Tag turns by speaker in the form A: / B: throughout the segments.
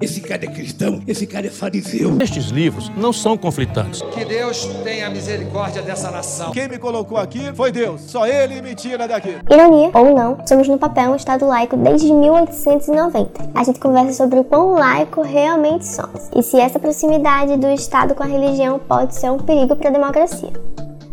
A: Esse cara é cristão, esse cara é fariseu.
B: Estes livros não são conflitantes.
C: Que Deus tenha misericórdia dessa nação.
D: Quem me colocou aqui foi Deus. Só ele me tira daqui.
E: Ironia ou não, somos no papel um Estado laico desde 1890. A gente conversa sobre o quão laico realmente somos e se essa proximidade do Estado com a religião pode ser um perigo para a democracia.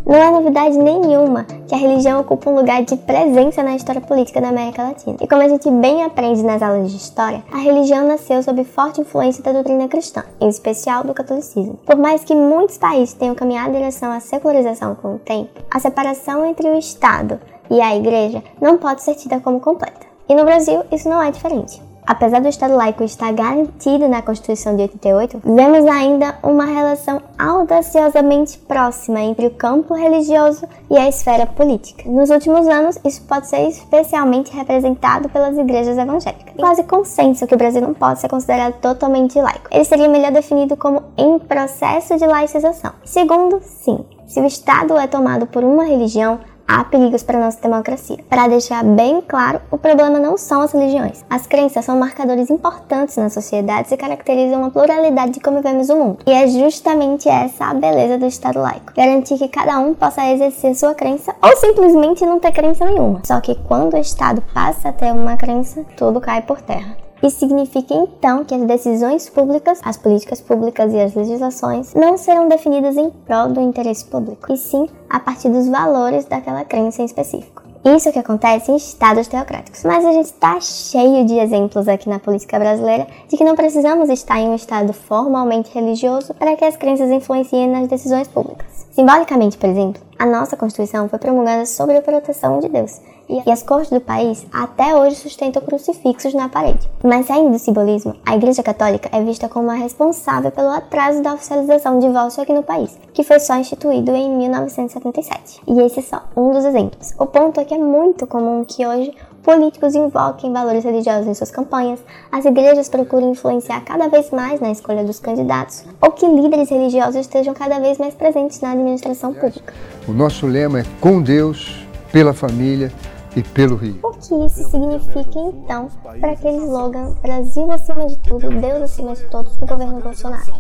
E: Não é novidade nenhuma que a religião ocupa um lugar de presença na história política da América Latina. E como a gente bem aprende nas aulas de história, a religião nasceu sob forte influência da doutrina cristã, em especial do catolicismo. Por mais que muitos países tenham caminhado em direção à secularização com o tempo, a separação entre o Estado e a Igreja não pode ser tida como completa. E no Brasil, isso não é diferente. Apesar do Estado laico estar garantido na Constituição de 88, vemos ainda uma relação audaciosamente próxima entre o campo religioso e a esfera política. Nos últimos anos, isso pode ser especialmente representado pelas igrejas evangélicas. Quase consenso que o Brasil não pode ser considerado totalmente laico. Ele seria melhor definido como em processo de laicização. Segundo, sim, se o Estado é tomado por uma religião, há perigos para nossa democracia. Para deixar bem claro, o problema não são as religiões. As crenças são marcadores importantes na sociedade e caracterizam uma pluralidade de como vemos o mundo. E é justamente essa a beleza do Estado laico. Garantir que cada um possa exercer sua crença ou simplesmente não ter crença nenhuma. Só que quando o Estado passa a ter uma crença, tudo cai por terra. Isso significa então que as decisões públicas, as políticas públicas e as legislações não serão definidas em prol do interesse público, e sim a partir dos valores daquela crença em específico. Isso é o que acontece em estados teocráticos. Mas a gente está cheio de exemplos aqui na política brasileira de que não precisamos estar em um estado formalmente religioso para que as crenças influenciem nas decisões públicas. Simbolicamente, por exemplo, a nossa Constituição foi promulgada sob a proteção de Deus, e as cortes do país até hoje sustentam crucifixos na parede. Mas saindo do simbolismo, a Igreja Católica é vista como a responsável pelo atraso da oficialização do divórcio aqui no país, que foi só instituído em 1977. E esse é só um dos exemplos. O ponto é que é muito comum que hoje políticos invoquem valores religiosos em suas campanhas, as igrejas procurem influenciar cada vez mais na escolha dos candidatos, ou que líderes religiosos estejam cada vez mais presentes na administração pública.
F: O nosso lema é com Deus, pela família e pelo Rio.
E: O que isso significa então para aquele slogan Brasil acima de tudo, Deus acima de todos do governo Bolsonaro?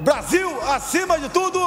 D: Brasil acima de tudo,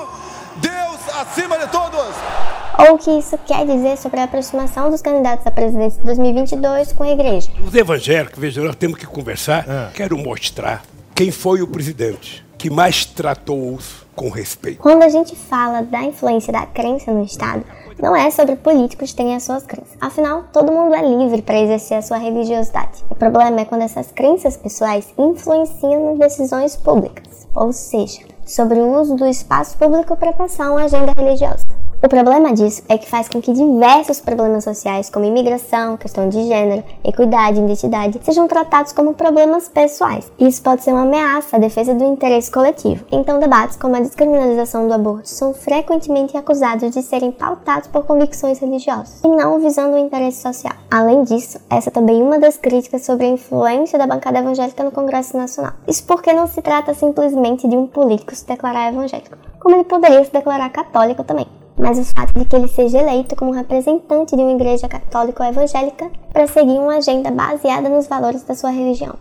D: Deus acima de todos!
E: Ou o que isso quer dizer sobre a aproximação dos candidatos à presidência de 2022 com a igreja?
A: Os evangélicos, veja, nós temos que conversar. É. Quero mostrar quem foi o presidente que mais tratou-os com respeito.
E: Quando a gente fala da influência da crença no Estado, não é sobre políticos terem as suas crenças. Afinal, todo mundo é livre para exercer a sua religiosidade. O problema é quando essas crenças pessoais influenciam nas decisões públicas, ou seja, sobre o uso do espaço público para passar uma agenda religiosa. O problema disso é que faz com que diversos problemas sociais, como imigração, questão de gênero, equidade, identidade, sejam tratados como problemas pessoais. Isso pode ser uma ameaça à defesa do interesse coletivo. Então, debates como a descriminalização do aborto são frequentemente acusados de serem pautados por convicções religiosas e não visando o interesse social. Além disso, essa é também uma das críticas sobre a influência da bancada evangélica no Congresso Nacional. Isso porque não se trata simplesmente de um político se declarar evangélico, como ele poderia se declarar católico também mas o fato de que ele seja eleito como representante de uma igreja católica ou evangélica para seguir uma agenda baseada nos valores da sua religião.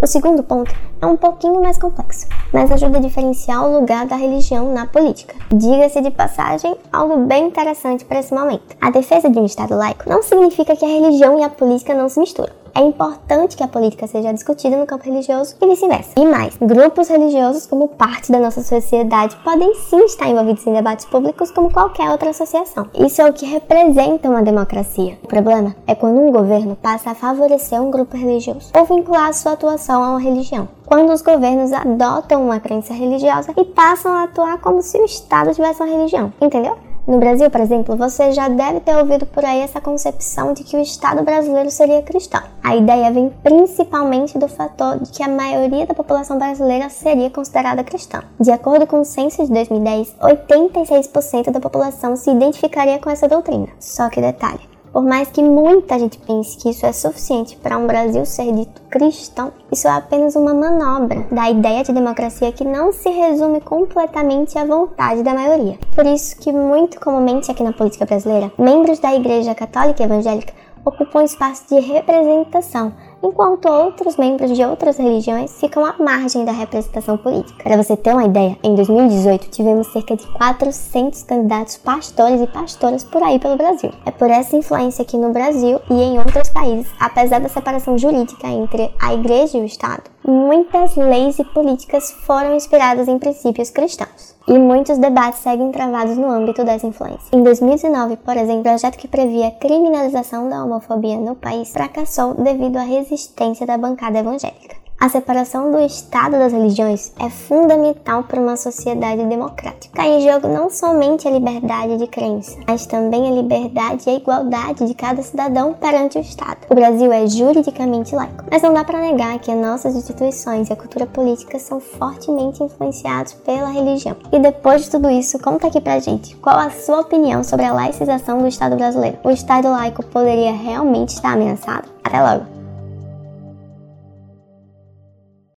E: O segundo ponto é um pouquinho mais complexo, mas ajuda a diferenciar o lugar da religião na política. Diga-se de passagem, algo bem interessante para esse momento. A defesa de um Estado laico não significa que a religião e a política não se misturam. É importante que a política seja discutida no campo religioso e vice-versa. E mais, grupos religiosos, como parte da nossa sociedade, podem sim estar envolvidos em debates públicos como qualquer outra associação. Isso é o que representa uma democracia. O problema é quando um governo passa a favorecer um grupo religioso ou vincular sua atuação a uma religião. Quando os governos adotam uma crença religiosa e passam a atuar como se o Estado tivesse uma religião. Entendeu? No Brasil, por exemplo, você já deve ter ouvido por aí essa concepção de que o Estado brasileiro seria cristão. A ideia vem principalmente do fator de que a maioria da população brasileira seria considerada cristã. De acordo com o censo de 2010, 86% da população se identificaria com essa doutrina. Só que detalhe, por mais que muita gente pense que isso é suficiente para um Brasil ser dito cristão, isso é apenas uma manobra da ideia de democracia que não se resume completamente à vontade da maioria. Por isso que muito comumente aqui na política brasileira, membros da Igreja Católica Evangélica ocupam espaço de representação enquanto outros membros de outras religiões ficam à margem da representação política. Para você ter uma ideia, em 2018 tivemos cerca de 400 candidatos pastores e pastoras por aí pelo Brasil. É por essa influência que no Brasil e em outros países, apesar da separação jurídica entre a igreja e o Estado, muitas leis e políticas foram inspiradas em princípios cristãos. E muitos debates seguem travados no âmbito dessa influência. Em 2019, por exemplo, o projeto que previa a criminalização da homofobia no país fracassou devido à resistência da bancada evangélica. A separação do Estado das religiões é fundamental para uma sociedade democrática. Está em jogo não somente a liberdade de crença, mas também a liberdade e a igualdade de cada cidadão perante o Estado. O Brasil é juridicamente laico, mas não dá para negar que as nossas instituições e a cultura política são fortemente influenciados pela religião. E depois de tudo isso, conta aqui pra gente qual a sua opinião sobre a laicização do Estado brasileiro. O Estado laico poderia realmente estar ameaçado? Até logo!